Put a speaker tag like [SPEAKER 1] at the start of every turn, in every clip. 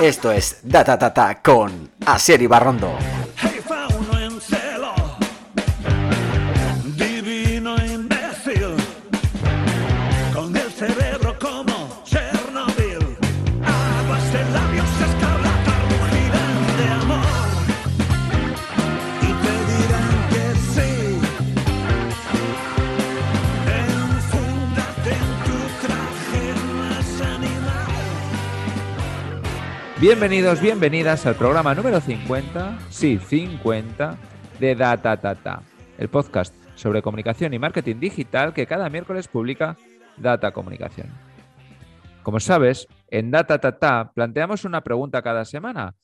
[SPEAKER 1] Esto es Data Tata con Asier Ibarrondo.
[SPEAKER 2] Bienvenidos, bienvenidas al programa número 50, sí, 50, de Data Tata, el podcast sobre comunicación y marketing digital que cada miércoles publica Data Comunicación. Como sabes, en Data Tata planteamos una pregunta cada semana.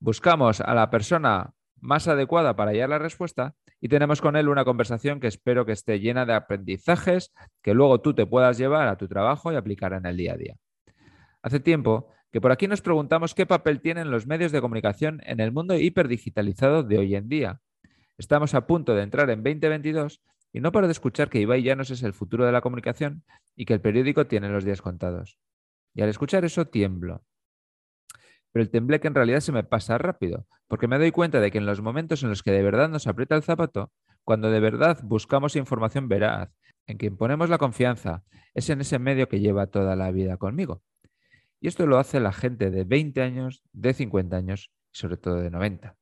[SPEAKER 2] Buscamos a la persona más adecuada para hallar la respuesta y tenemos con él una conversación que espero que esté llena de aprendizajes que luego tú te puedas llevar a tu trabajo y aplicar en el día a día. Hace tiempo que por aquí nos preguntamos qué papel tienen los medios de comunicación en el mundo hiperdigitalizado de hoy en día. Estamos a punto de entrar en 2022 y no paro de escuchar que Ibai Llanos es el futuro de la comunicación y que el periódico tiene los días contados. Y al escuchar eso tiemblo. Pero el tembleque en realidad se me pasa rápido, porque me doy cuenta de que en los momentos en los que de verdad nos aprieta el zapato, cuando de verdad buscamos información veraz, en quien ponemos la confianza, es en ese medio que lleva toda la vida conmigo. Y esto lo hace la gente de 20 años, de 50 años y sobre todo de 90.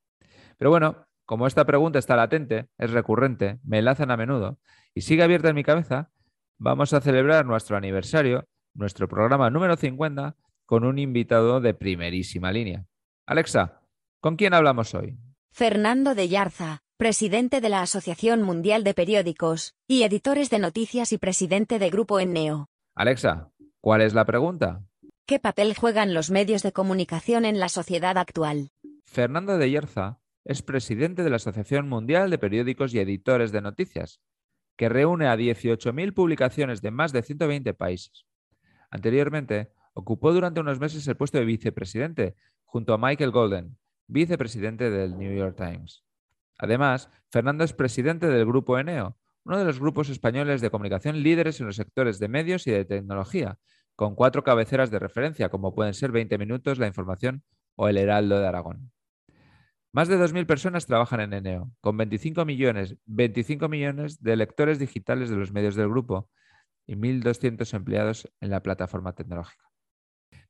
[SPEAKER 2] Pero bueno, como esta pregunta está latente, es recurrente, me lanzan a menudo y sigue abierta en mi cabeza, vamos a celebrar nuestro aniversario, nuestro programa número 50, con un invitado de primerísima línea. Alexa, ¿con quién hablamos hoy?
[SPEAKER 3] Fernando de Yarza, presidente de la Asociación Mundial de Periódicos, y editores de noticias y presidente de Grupo Enneo.
[SPEAKER 2] Alexa, ¿cuál es la pregunta?
[SPEAKER 3] ¿Qué papel juegan los medios de comunicación en la sociedad actual?
[SPEAKER 2] Fernando de Yerza es presidente de la Asociación Mundial de Periódicos y Editores de Noticias, que reúne a 18.000 publicaciones de más de 120 países. Anteriormente, ocupó durante unos meses el puesto de vicepresidente, junto a Michael Golden, vicepresidente del New York Times. Además, Fernando es presidente del Grupo Eneo, uno de los grupos españoles de comunicación líderes en los sectores de medios y de tecnología, con cuatro cabeceras de referencia, como pueden ser 20 Minutos, La Información o El Heraldo de Aragón. Más de 2.000 personas trabajan en Eneo, con 25 millones, 25 millones de lectores digitales de los medios del grupo y 1.200 empleados en la plataforma tecnológica.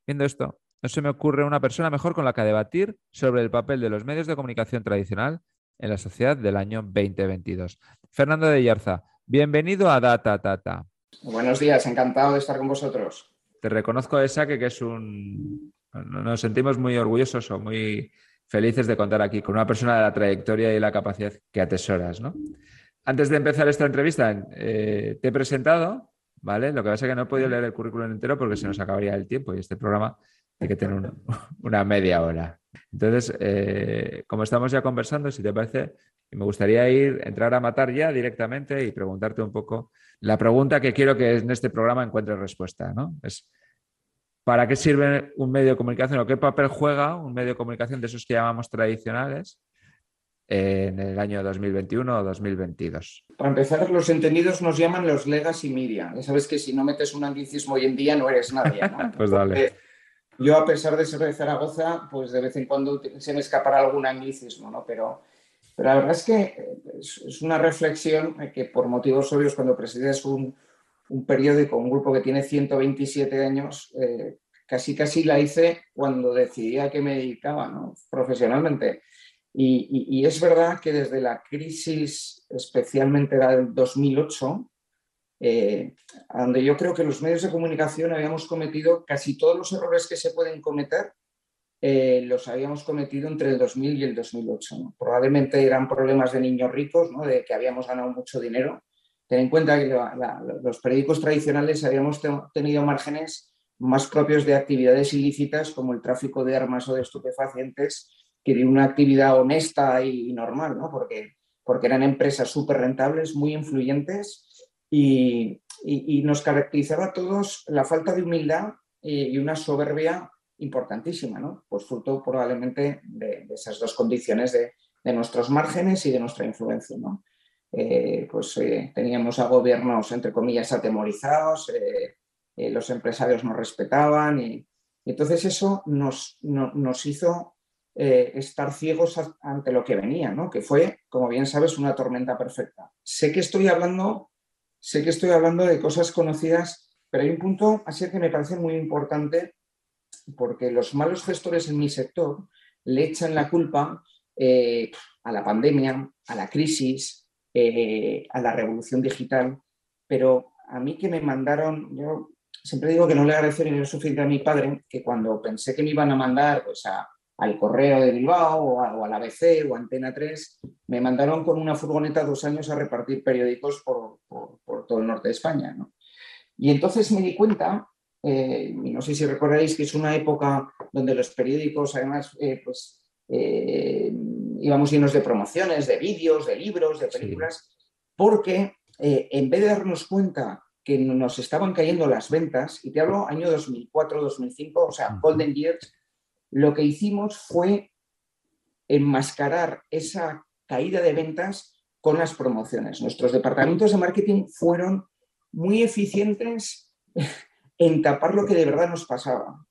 [SPEAKER 2] Viendo esto, no se me ocurre una persona mejor con la que debatir sobre el papel de los medios de comunicación tradicional en la sociedad del año 2022. Fernando de Yarza, bienvenido a Data Tata.
[SPEAKER 4] Buenos días, encantado de estar con vosotros.
[SPEAKER 2] Te reconozco saque que es un... Nos sentimos muy orgullosos o muy felices de contar aquí con una persona de la trayectoria y la capacidad que atesoras, ¿no? Antes de empezar esta entrevista, eh, te he presentado, ¿vale? Lo que pasa es que no he podido leer el currículum entero porque se nos acabaría el tiempo y este programa tiene que tener un- una media hora. Entonces, eh, como estamos ya conversando, si te parece, me gustaría ir, entrar a matar ya directamente y preguntarte un poco la pregunta que quiero que en este programa encuentre respuesta, ¿no? Es, ¿para qué sirve un medio de comunicación o qué papel juega un medio de comunicación de esos que llamamos tradicionales en el año 2021 o 2022?
[SPEAKER 4] Para empezar, los entendidos nos llaman los legacy media. Ya sabes que si no metes un anglicismo hoy en día no eres nadie. ¿no?
[SPEAKER 2] Pues dale.
[SPEAKER 4] Yo, a pesar de ser de Zaragoza, pues de vez en cuando se me escapará algún anglicismo, ¿no? Pero, pero la verdad es que es, una reflexión que por motivos obvios, cuando presides un, un periódico, un grupo que tiene 127 años, eh, casi casi la hice cuando decidí a qué me dedicaba, ¿no? Profesionalmente. Y, es verdad que desde la crisis, especialmente la del 2008, eh, donde yo creo que los medios de comunicación habíamos cometido casi todos los errores que se pueden cometer, eh, los habíamos cometido entre el 2000 y el 2008. ¿no? Probablemente eran problemas de niños ricos, ¿no? de que habíamos ganado mucho dinero. Ten en cuenta que la- la- los periódicos tradicionales habíamos te- tenido márgenes más propios de actividades ilícitas como el tráfico de armas o de estupefacientes que de una actividad honesta y, normal, ¿no? porque, porque eran empresas súper rentables, muy influyentes y, y- y nos caracterizaba a todos la falta de humildad eh, y una soberbia importantísima, ¿no? Pues fruto probablemente de, esas dos condiciones de, nuestros márgenes y de nuestra influencia, ¿no? Eh, pues eh, teníamos a gobiernos, entre comillas, atemorizados, eh, los empresarios nos respetaban y, entonces eso nos, no- nos hizo estar ciegos ante lo que venía, ¿no? que fue, como bien sabes, una tormenta perfecta. Sé que estoy hablando, sé que estoy hablando de cosas conocidas, pero hay un punto así que me parece muy importante porque los malos gestores en mi sector le echan la culpa eh, a la pandemia, a la crisis, eh, a la revolución digital, pero a mí que me mandaron, yo siempre digo que no le agradecí ni lo a mi padre, que cuando pensé que me iban a mandar pues, al correo de Bilbao o, a, al ABC o Antena 3, me mandaron con una furgoneta dos años a repartir periódicos por, por- por todo el norte de España. ¿no? Y entonces me di cuenta, eh, no sé si recordáis que es una época donde los periódicos además eh, pues, eh, íbamos llenos de promociones, de vídeos, de libros, de
[SPEAKER 2] Sí.
[SPEAKER 4] películas, porque en vez de darnos cuenta que nos estaban cayendo las ventas, y te hablo año 2004, 2005, o sea. Golden Years, lo que hicimos fue enmascarar esa caída de ventas con las promociones. Nuestros departamentos de marketing fueron muy eficientes en tapar lo que de verdad nos pasaba.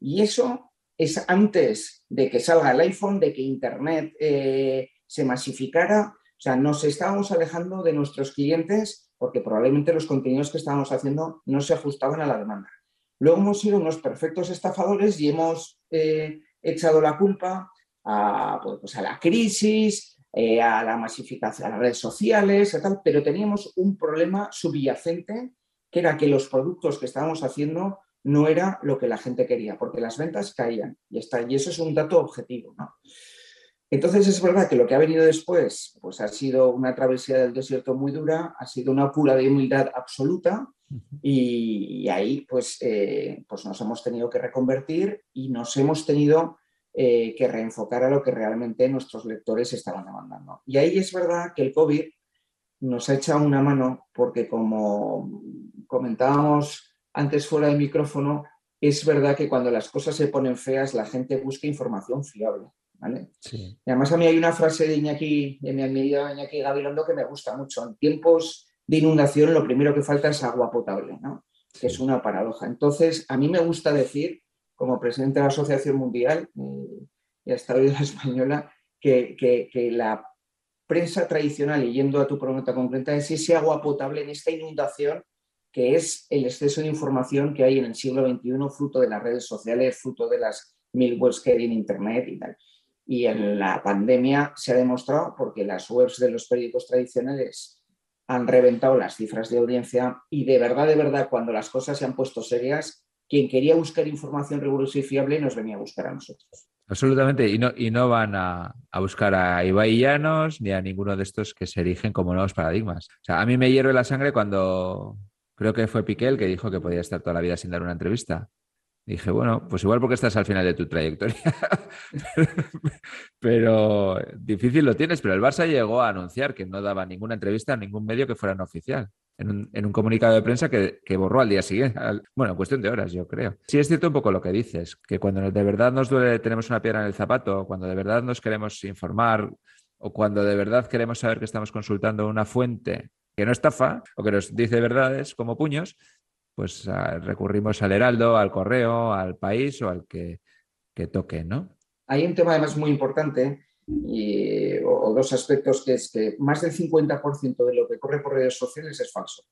[SPEAKER 4] Y eso es antes de que salga el iPhone, de que Internet eh, se masificara. O sea, nos estábamos alejando de nuestros clientes porque probablemente los contenidos que estábamos haciendo no se ajustaban a la demanda. Luego hemos sido unos perfectos estafadores y hemos eh, echado la culpa a, pues, pues, a la crisis, eh, a la masificación, a las redes sociales, a tal, pero teníamos un problema subyacente que era que los productos que estábamos haciendo no era lo que la gente quería, porque las ventas caían y, está, y eso es un dato objetivo. ¿no? Entonces es verdad que lo que ha venido después pues, ha sido una travesía del desierto muy dura, ha sido una cura de humildad absoluta y, y ahí pues, eh, pues nos hemos tenido que reconvertir y nos hemos tenido eh, que reenfocar a lo que realmente nuestros lectores estaban demandando. Y ahí es verdad que el COVID nos ha echado una mano porque como comentábamos antes fuera del micrófono, es verdad que cuando las cosas se ponen feas la gente busca información fiable. ¿vale?
[SPEAKER 2] Sí.
[SPEAKER 4] Y además a mí hay una frase de Iñaki, de mi admirado Iñaki Gabilondo que me gusta mucho. En tiempos de inundación lo primero que falta es agua potable, ¿no? que es una paradoja. Entonces, a mí me gusta decir, como presidente de la Asociación Mundial eh, y hasta hoy de la Española, que, que- que la prensa tradicional, yendo a tu pregunta concreta, es ese agua potable en esta inundación que es el exceso de información que hay en el siglo XXI, fruto de las redes sociales, fruto de las mil webs que hay en Internet y tal. Y en la pandemia se ha demostrado porque las webs de los periódicos tradicionales han reventado las cifras de audiencia y de verdad, de verdad, cuando las cosas se han puesto serias, quien quería buscar información rigurosa y fiable nos venía a buscar a nosotros.
[SPEAKER 2] Absolutamente. Y no, y no van a, a buscar a Ibai Llanos ni a ninguno de estos que se erigen como nuevos paradigmas. O sea, a mí me hierve la sangre cuando creo que fue Piqué el que dijo que podía estar toda la vida sin dar una entrevista. Dije, bueno, pues igual porque estás al final de tu trayectoria. pero difícil lo tienes. Pero el Barça llegó a anunciar que no daba ninguna entrevista a ningún medio que fuera no oficial. En un, comunicado de prensa que, borró al día siguiente. bueno, en cuestión de horas, yo creo. Sí es cierto un poco lo que dices, que cuando de verdad nos duele, tenemos una piedra en el zapato, cuando de verdad nos queremos informar o cuando de verdad queremos saber que estamos consultando una fuente que no estafa o que nos dice verdades como puños, pues ah, recurrimos al Heraldo, al Correo, al País o al que, que toque, ¿no?
[SPEAKER 4] Hay un tema además muy importante y, o, dos aspectos que es que más del 50% de lo que corre por redes sociales es falso.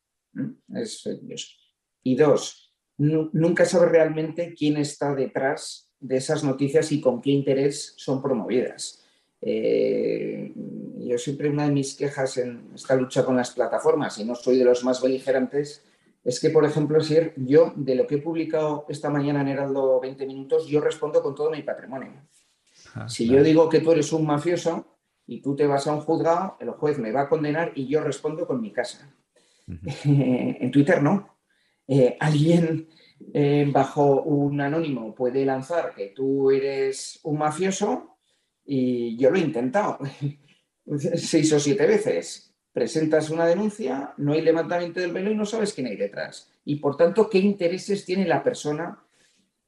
[SPEAKER 4] Es fake news. Y dos, nu- nunca sabes realmente quién está detrás de esas noticias y con qué interés son promovidas. Eh, yo siempre una de mis quejas en esta lucha con las plataformas, y no soy de los más beligerantes, es que, por ejemplo, si yo de lo que he publicado esta mañana en Heraldo 20 minutos, yo respondo con todo mi patrimonio.
[SPEAKER 2] Ah,
[SPEAKER 4] Si
[SPEAKER 2] claro.
[SPEAKER 4] yo digo que tú eres un mafioso y tú te vas a un juzgado, el juez me va a condenar y yo respondo con mi casa.
[SPEAKER 2] Ujú.
[SPEAKER 4] en Twitter no. Eh, alguien eh, bajo un anónimo puede lanzar que tú eres un mafioso y yo lo he intentado seis o siete veces. Presentas una denuncia, no hay levantamiento del velo y no sabes quién hay detrás. Y por tanto, ¿qué intereses tiene la persona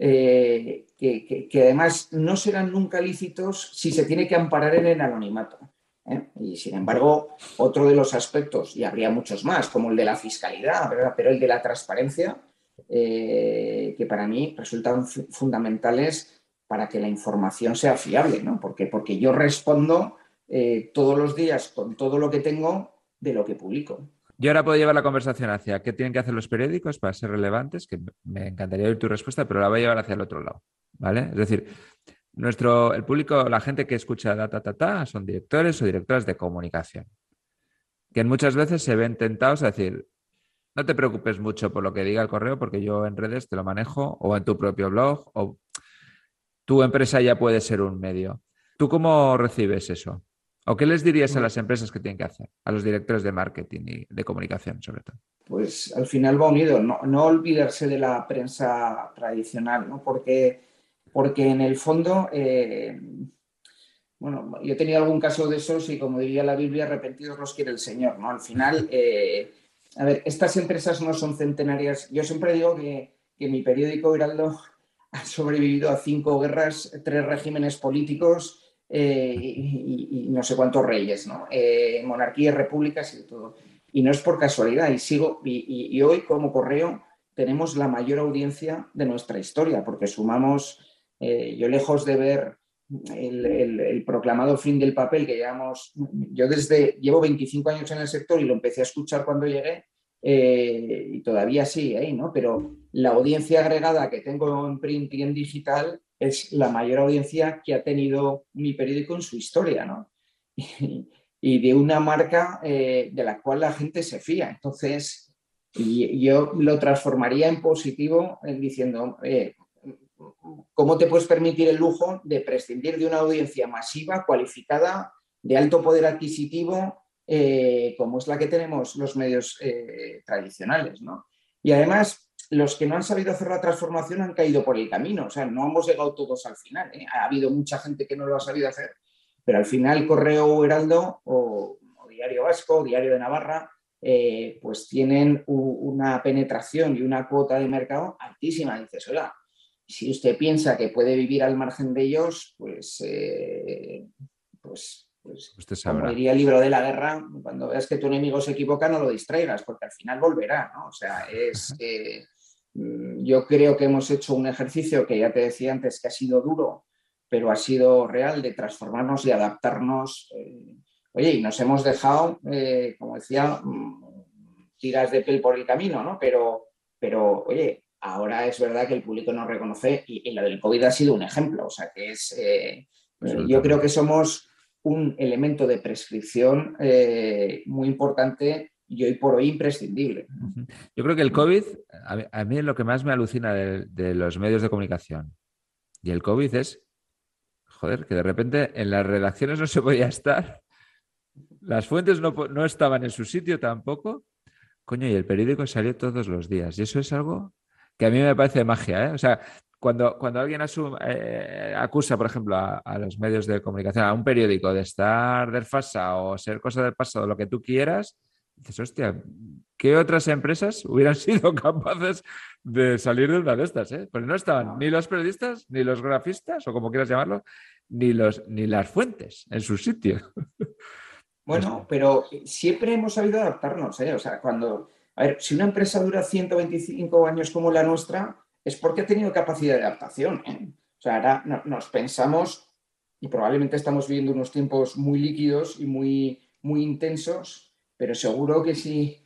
[SPEAKER 4] eh, que, además no serán nunca lícitos si se tiene que amparar en el anonimato? ¿eh? Y sin embargo, otro de los aspectos, y habría muchos más, como el de la fiscalidad, pero el de la transparencia, eh, que para mí resultan fu- fundamentales para que la información sea fiable, ¿no? Porque, yo respondo todos los días con todo lo que tengo de lo que publico.
[SPEAKER 2] Yo ahora puedo llevar la conversación hacia qué tienen que hacer los periódicos para ser relevantes, que me encantaría oír tu respuesta, pero la voy a llevar hacia el otro lado, ¿vale? Es decir, nuestro, el público, la gente que escucha Data Tata son directores o directoras de comunicación, que muchas veces se ven tentados a decir, no te preocupes mucho por lo que diga el correo, porque yo en redes te lo manejo, o en tu propio blog, o tu empresa ya puede ser un medio. ¿Tú cómo recibes eso? ¿O qué les dirías a las empresas que tienen que hacer? A los directores de marketing y de comunicación, sobre todo.
[SPEAKER 4] pues al final va unido. No, no olvidarse de la prensa tradicional, ¿no? Porque, porque en el fondo, eh, bueno, yo he tenido algún caso de esos y como diría la Biblia, arrepentidos los quiere el Señor, ¿no? Al final, eh, a ver, estas empresas no son centenarias. Yo siempre digo que, que mi periódico Heraldo ha sobrevivido a cinco guerras, tres regímenes políticos eh, y, no sé cuántos reyes, ¿no? Eh, monarquías, repúblicas y todo. Y no es por casualidad. Y sigo, y, hoy como correo tenemos la mayor audiencia de nuestra historia, porque sumamos, eh, yo lejos de ver el, proclamado fin del papel que llevamos, yo desde, llevo 25 años en el sector y lo empecé a escuchar cuando llegué, y todavía sigue ahí, ¿no? Pero la audiencia agregada que tengo en print y en digital es la mayor audiencia que ha tenido mi periódico en su historia, ¿no? Y, de una marca eh, de la cual la gente se fía. Entonces, yo lo transformaría en positivo en diciendo, eh, ¿cómo te puedes permitir el lujo de prescindir de una audiencia masiva, cualificada, de alto poder adquisitivo, eh, como es la que tenemos los medios tradicionales? ¿no? Y además, los que no han sabido hacer la transformación han caído por el camino, o sea, no hemos llegado todos al final. ¿eh? Ha habido mucha gente que no lo ha sabido hacer, pero al final Correo Heraldo o, o Diario Vasco, o Diario de Navarra, eh, pues tienen u- una penetración y una cuota de mercado altísima. Dices, oiga, si usted piensa que puede vivir al margen de ellos, pues, eh, pues, pues
[SPEAKER 2] Usted
[SPEAKER 4] como
[SPEAKER 2] sabrá.
[SPEAKER 4] diría el libro de la guerra, cuando veas que tu enemigo se equivoca, no lo distraigas, porque al final volverá, ¿no? O sea, es... eh, yo creo que hemos hecho un ejercicio que ya te decía antes que ha sido duro, pero ha sido real de transformarnos y adaptarnos. eh, oye, y nos hemos dejado, eh, como decía, mm, tiras de piel por el camino, ¿no? Pero, pero oye, ahora es verdad que el público nos reconoce y, y lo del COVID ha sido un ejemplo. O sea, que es. eh, yo creo que somos un elemento de prescripción muy importante y hoy por hoy imprescindible.
[SPEAKER 2] Yo creo que el COVID, a mí, lo que más me alucina de, los medios de comunicación y el COVID es, joder, que de repente en las redacciones no se podía estar, las fuentes no, no estaban en su sitio tampoco, coño, y el periódico salió todos los días. Y eso es algo que a mí me parece magia, ¿eh? O sea, cuando, cuando alguien asum- eh, acusa, por ejemplo, a, a los medios de comunicación, a un periódico de estar desfasado o ser cosa del pasado, lo que tú quieras, dices, hostia, ¿qué otras empresas hubieran sido capaces de salir de una de estas? Eh? Pues no estaban
[SPEAKER 4] No.
[SPEAKER 2] ni los periodistas, ni los grafistas, o como quieras llamarlo, ni, los, ni las fuentes en su sitio.
[SPEAKER 4] Bueno, pero siempre hemos sabido adaptarnos, ¿eh? O sea, cuando. A ver, si una empresa dura 125 años como la nuestra, es porque ha tenido capacidad de adaptación. ¿eh? O sea, ahora no- nos pensamos y probablemente estamos viviendo unos tiempos muy líquidos y muy, muy intensos, pero seguro que si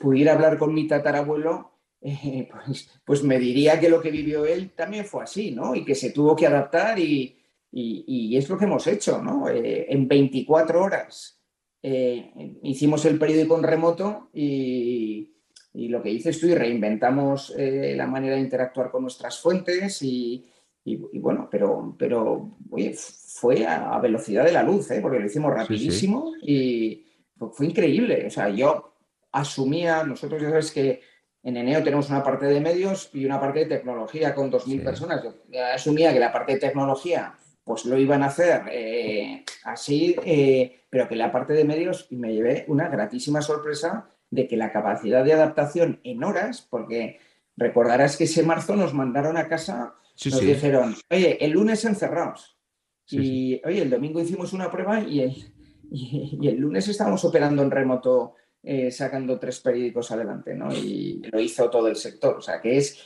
[SPEAKER 4] pudiera hablar con mi tatarabuelo, eh, pues, pues me diría que lo que vivió él también fue así, ¿no? Y que se tuvo que adaptar y, y- y es lo que hemos hecho, ¿no? Eh, en 24 horas eh, hicimos el periódico en remoto y, y lo que dices tú, y reinventamos eh, la manera de interactuar con nuestras fuentes y, bueno, pero, pero oye, fue a, a velocidad de la luz, ¿eh? porque lo hicimos
[SPEAKER 2] sí.
[SPEAKER 4] rapidísimo y fue, increíble. O sea, yo asumía, nosotros ya sabes que en Eneo tenemos una parte de medios y una parte de tecnología con 2.000
[SPEAKER 2] Sí.
[SPEAKER 4] personas. Yo asumía que la parte de tecnología pues lo iban a hacer eh, así, eh, pero que la parte de medios, y me llevé una gratísima sorpresa de que la capacidad de adaptación en horas, porque recordarás que ese marzo nos mandaron a casa,
[SPEAKER 2] Sí,
[SPEAKER 4] nos
[SPEAKER 2] sí.
[SPEAKER 4] dijeron, oye, el lunes encerrados. Y oye, el domingo hicimos una prueba y el, y, y el lunes estábamos operando en remoto eh, sacando tres periódicos adelante, ¿no? Y lo hizo todo el sector. O sea, que es,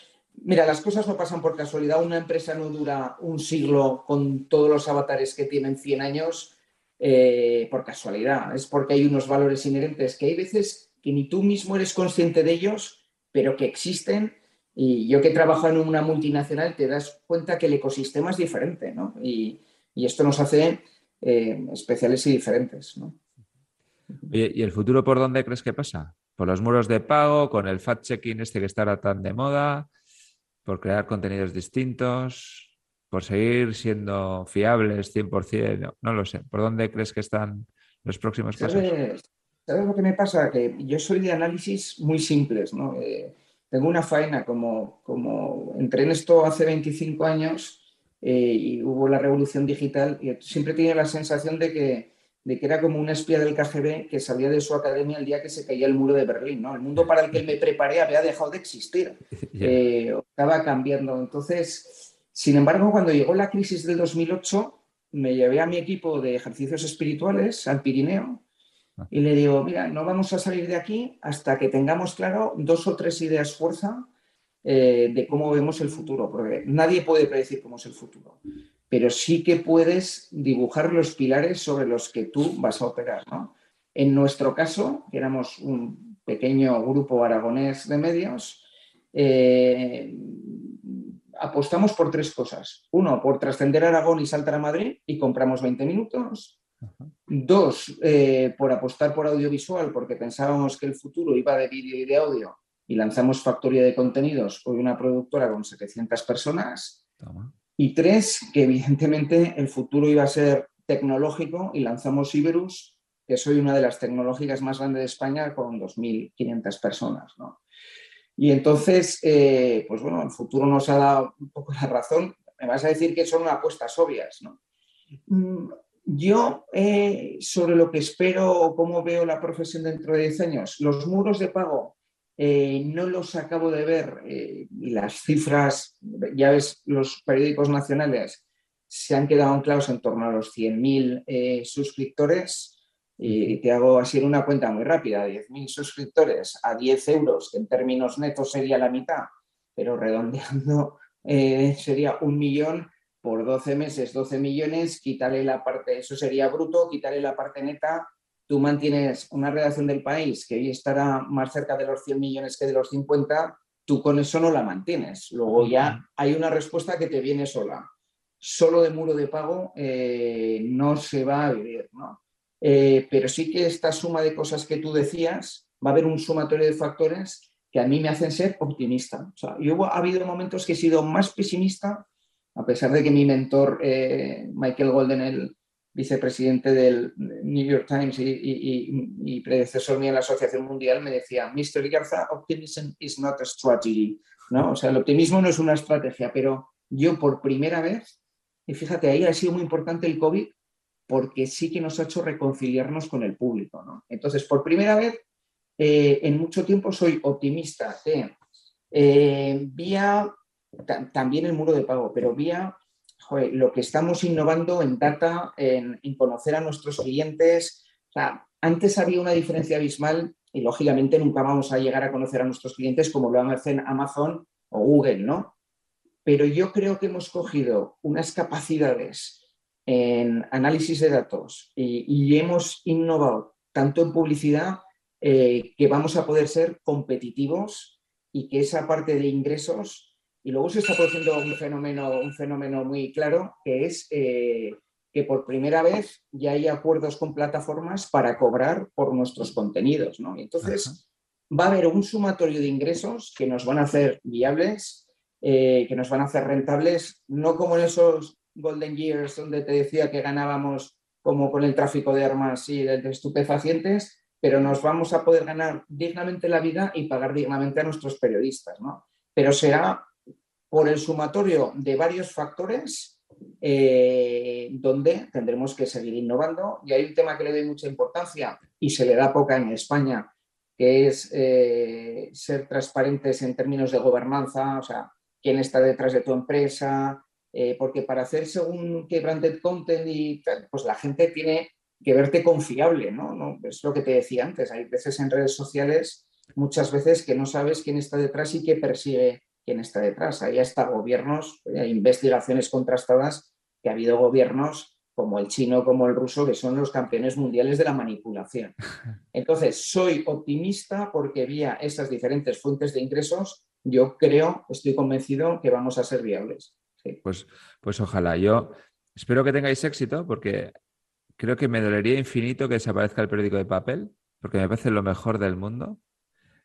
[SPEAKER 4] mira, las cosas no pasan por casualidad. Una empresa no dura un siglo con todos los avatares que tienen 100 años eh, por casualidad. Es porque hay unos valores inherentes que hay veces que ni tú mismo eres consciente de ellos, pero que existen. Y yo que he trabajado en una multinacional te das cuenta que el ecosistema es diferente, ¿no? Y, y esto nos hace eh, especiales y diferentes, ¿no?
[SPEAKER 2] Oye, ¿y el futuro por dónde crees que pasa? ¿Por los muros de pago, con el fact-checking este que estará tan de moda? ¿Por crear contenidos distintos? ¿Por seguir siendo fiables 100%? No, no lo sé. ¿Por dónde crees que están los próximos pasos?
[SPEAKER 4] ¿Sabes, ¿Sabes lo que me pasa? Que yo soy de análisis muy simples, ¿no? Eh, tengo una faena como, como entré en esto hace 25 años eh, y hubo la revolución digital y siempre tenía la sensación de que, de que era como una espía del KGB que salía de su academia el día que se caía el muro de Berlín, ¿no? El mundo para el que me preparé había dejado de existir, eh, estaba cambiando. Entonces, sin embargo, cuando llegó la crisis del 2008, me llevé a mi equipo de ejercicios espirituales al Pirineo y le digo, mira, no vamos a salir de aquí hasta que tengamos claro dos o tres ideas fuerza eh, de cómo vemos el futuro, porque nadie puede predecir cómo es el futuro, pero sí que puedes dibujar los pilares sobre los que tú vas a operar. ¿no? En nuestro caso, que éramos un pequeño grupo aragonés de medios, eh, apostamos por tres cosas. Uno, por trascender Aragón y saltar a Madrid y compramos 20 minutos. Dos, eh, por apostar por audiovisual, porque pensábamos que el futuro iba de vídeo y de audio y lanzamos Factoría de Contenidos, hoy una productora con 700 personas.
[SPEAKER 2] Toma.
[SPEAKER 4] Y tres, que evidentemente el futuro iba a ser tecnológico y lanzamos Iberus, que soy una de las tecnológicas más grandes de España con 2.500 personas. ¿no? Y entonces, eh, pues bueno, el futuro nos ha dado un poco la razón. Me vas a decir que son apuestas obvias, ¿no? Mm, Yo, eh, sobre lo que espero o cómo veo la profesión dentro de 10 años, los muros de pago eh, no los acabo de ver eh, y las cifras, ya ves, los periódicos nacionales se han quedado anclados en torno a los 100.000 eh, suscriptores y te hago así una cuenta muy rápida, 10.000 suscriptores a 10 euros, que en términos netos sería la mitad, pero redondeando eh, sería un millón por 12 meses, 12 millones, quítale la parte, eso sería bruto, quítale la parte neta, tú mantienes una redacción del país que hoy estará más cerca de los 100 millones que de los 50, tú con eso no la mantienes. Luego ya hay una respuesta que te viene sola. Solo de muro de pago eh, no se va a vivir, ¿no? Eh, pero sí que esta suma de cosas que tú decías, va a haber un sumatorio de factores que a mí me hacen ser optimista. O sea, yo ha habido momentos que he sido más pesimista, a pesar de que mi mentor, eh, Michael Golden, el vicepresidente del New York Times y, predecesor mío en la Asociación Mundial, me decía, Mr. Garza, optimism is not a strategy. ¿no? O sea, el optimismo no es una estrategia, pero yo por primera vez, y fíjate, ahí ha sido muy importante el COVID, porque sí que nos ha hecho reconciliarnos con el público. ¿no? Entonces, por primera vez eh, en mucho tiempo soy optimista de eh, vía ta- también el muro de pago, pero vía lo que estamos innovando en data, en, conocer a nuestros clientes. Antes había una diferencia abismal y lógicamente nunca vamos a llegar a conocer a nuestros clientes como lo hacen Amazon o Google, ¿no? Pero yo creo que hemos cogido unas capacidades en análisis de datos y, y hemos innovado tanto en publicidad eh, que vamos a poder ser competitivos y que esa parte de ingresos, y luego se está produciendo un fenómeno, un fenómeno muy claro, que es eh, que por primera vez ya hay acuerdos con plataformas para cobrar por nuestros contenidos. ¿no? Y entonces
[SPEAKER 2] Ajá.
[SPEAKER 4] va a haber un sumatorio de ingresos que nos van a hacer viables, eh, que nos van a hacer rentables, no como en esos golden years donde te decía que ganábamos como con el tráfico de armas y de de estupefacientes, pero nos vamos a poder ganar dignamente la vida y pagar dignamente a nuestros periodistas, ¿no? Pero será por el sumatorio de varios factores eh, donde tendremos que seguir innovando. Y hay un tema que le doy mucha importancia y se le da poca en España, que es eh, ser transparentes en términos de gobernanza, o sea, quién está detrás de tu empresa, eh, porque para hacer según qué content y pues la gente tiene que verte confiable, ¿no? ¿no? Es lo que te decía antes, hay veces en redes sociales, muchas veces que no sabes quién está detrás y qué persigue quién está detrás. Hay hasta gobiernos, hay investigaciones contrastadas que ha habido gobiernos como el chino, como el ruso, que son los campeones mundiales de la manipulación. Entonces, soy optimista porque vía esas diferentes fuentes de ingresos, yo creo, estoy convencido que vamos a ser viables. Sí.
[SPEAKER 2] Pues, pues ojalá. Yo espero que tengáis éxito porque creo que me dolería infinito que desaparezca el periódico de papel, porque me parece lo mejor del mundo,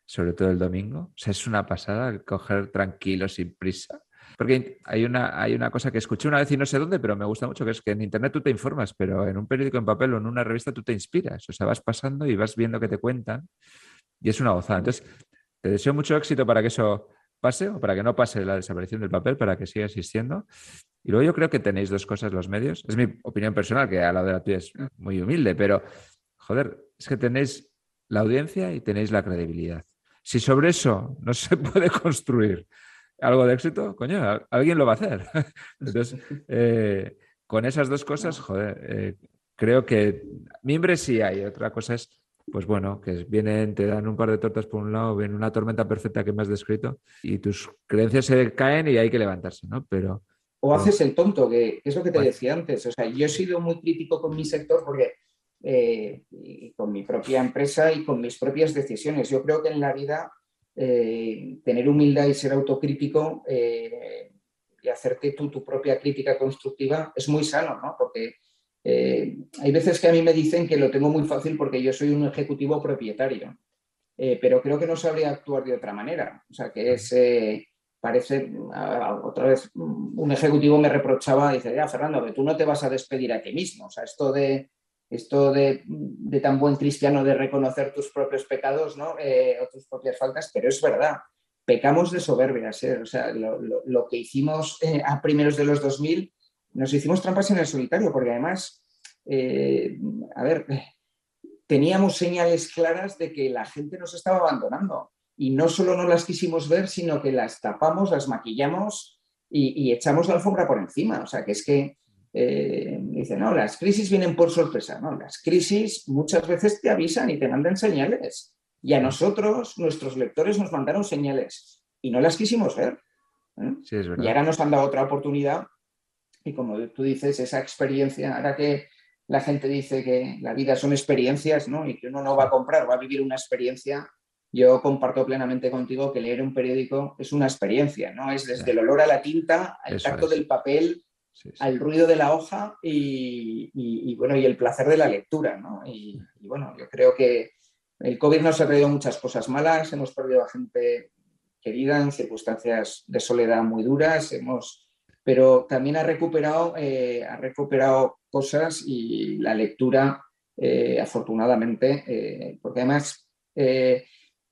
[SPEAKER 2] sobre todo el domingo. O sea, es una pasada coger tranquilo, sin prisa. Porque hay una, hay una cosa que escuché una vez y no sé dónde, pero me gusta mucho, que es que en Internet tú te informas, pero en un periódico en papel o en una revista tú te inspiras. O sea, vas pasando y vas viendo que te cuentan y es una gozada. Entonces, te deseo mucho éxito para que eso pase o para que no pase la desaparición del papel, para que siga existiendo. Y luego yo creo que tenéis dos cosas los medios. Es mi opinión personal, que a la de la tuya es muy humilde, pero joder, es que tenéis la audiencia y tenéis la credibilidad. Si sobre eso no se puede construir algo de éxito, coño, alguien lo va a hacer. Entonces, eh, con esas dos cosas, joder, eh, creo que mimbres sí hay. Otra cosa es, pues bueno, que vienen, te dan un par de tortas por un lado, viene una tormenta perfecta que me has descrito y tus creencias se caen y hay que levantarse, ¿no? Pero
[SPEAKER 4] O haces el tonto, que es lo que te decía antes. O sea, yo he sido muy crítico con mi sector porque eh, y con mi propia empresa y con mis propias decisiones. Yo creo que en la vida eh, tener humildad y ser autocrítico eh, y hacerte tú tu propia crítica constructiva es muy sano, ¿no? Porque hay veces que a mí me dicen que lo tengo muy fácil porque yo soy un ejecutivo propietario, pero creo que no sabría actuar de otra manera. O sea, que es... parece, otra vez un ejecutivo me reprochaba, dice, ya Fernando, que tú no te vas a despedir a ti mismo. O sea, esto de, esto de, de tan buen cristiano de reconocer tus propios pecados ¿no? Eh, o tus propias faltas, pero es verdad, pecamos de soberbias. ¿eh? O sea, lo, lo- lo que hicimos eh, a primeros de los 2000, nos hicimos trampas en el solitario, porque además, eh, a ver, teníamos señales claras de que la gente nos estaba abandonando y no solo no las quisimos ver, sino que las tapamos, las maquillamos y, y echamos la alfombra por encima. O sea, que es que eh, dicen, no, las crisis vienen por sorpresa. No, las crisis muchas veces te avisan y te mandan señales. Y a nosotros, nuestros lectores nos mandaron señales y no las quisimos ver. ¿eh?
[SPEAKER 2] sí, es verdad.
[SPEAKER 4] Y ahora nos han dado otra oportunidad y como tú dices, esa experiencia, ahora que la gente dice que la vida son experiencias, ¿no? Y que uno no va a comprar, va a vivir una experiencia. Yo comparto plenamente contigo que leer un periódico es una experiencia, ¿no? Es desde el olor a la tinta, al
[SPEAKER 2] Eso
[SPEAKER 4] tacto
[SPEAKER 2] es.
[SPEAKER 4] del papel, Al ruido de la hoja y, bueno, y el placer de la lectura, ¿no? Y, bueno, yo creo que el COVID nos ha traído muchas cosas malas, hemos perdido a gente querida en circunstancias de soledad muy duras, hemos, pero también ha recuperado, eh, ha recuperado cosas y la lectura, eh, afortunadamente, eh, porque además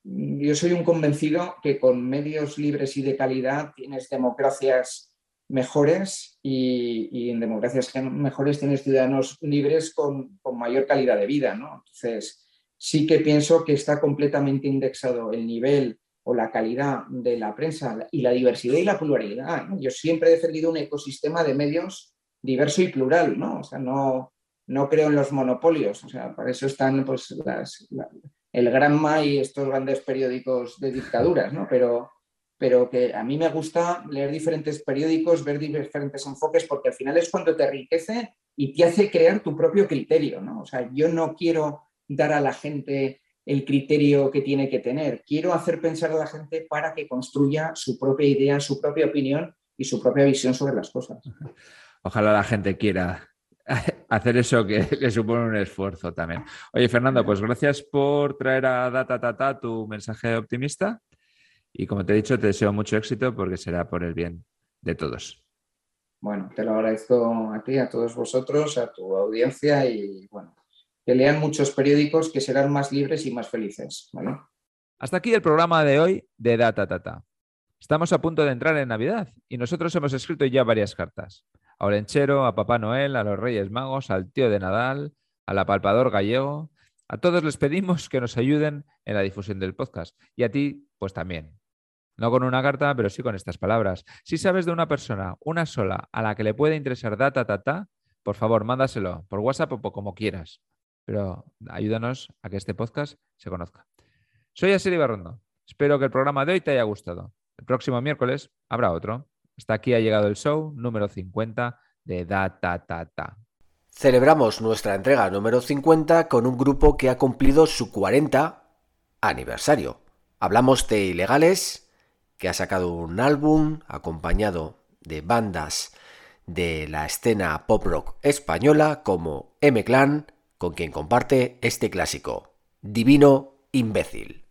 [SPEAKER 4] yo soy un convencido que con medios libres y de calidad tienes democracias mejores y, y en democracias mejores tienes ciudadanos libres con, con mayor calidad de vida, ¿no? Entonces, sí que pienso que está completamente indexado el nivel o la calidad de la prensa y la diversidad y la pluralidad. ¿no? Yo siempre he defendido un ecosistema de medios diverso y plural, ¿no? O sea, no, no creo en los monopolios, o sea, para eso están pues, las, la- el Granma y estos grandes periódicos de dictaduras, ¿no? Pero, pero que a mí me gusta leer diferentes periódicos, ver diferentes enfoques, porque al final es cuando te enriquece y te hace crear tu propio criterio, ¿no? O sea, yo no quiero dar a la gente el criterio que tiene que tener, quiero hacer pensar a la gente para que construya su propia idea, su propia opinión y su propia visión sobre las cosas.
[SPEAKER 2] Ojalá la gente quiera hacer eso que, que supone un esfuerzo también. Oye, Fernando, pues gracias por traer a Data Tata tu mensaje optimista y como te he dicho, te deseo mucho éxito porque será por el bien de todos.
[SPEAKER 4] Bueno, te lo agradezco a ti, a todos vosotros, a tu audiencia y bueno, que lean muchos periódicos que serán más libres y más felices. ¿vale?
[SPEAKER 2] Hasta aquí el programa de hoy de Data Tata. Estamos a punto de entrar en Navidad y nosotros hemos escrito ya varias cartas. A Olenchero, a Papá Noel, a los Reyes Magos, al tío de Nadal, al apalpador gallego. A todos les pedimos que nos ayuden en la difusión del podcast. Y a ti, pues también. No con una carta, pero sí con estas palabras. Si sabes de una persona, una sola, a la que le puede interesar Data Tata, por favor, mándaselo por WhatsApp o como quieras. pero ayúdanos a que este podcast se conozca. Soy Asier Barrondo. Espero que el programa de hoy te haya gustado. El próximo miércoles habrá otro. Hasta aquí ha llegado el show número 50 de Da Ta Ta Ta.
[SPEAKER 1] Celebramos nuestra entrega número 50 con un grupo que ha cumplido su 40 aniversario. Hablamos de Ilegales, que ha sacado un álbum acompañado de bandas de la escena pop rock española como M-Clan, con quien comparte este clásico, Divino Imbécil.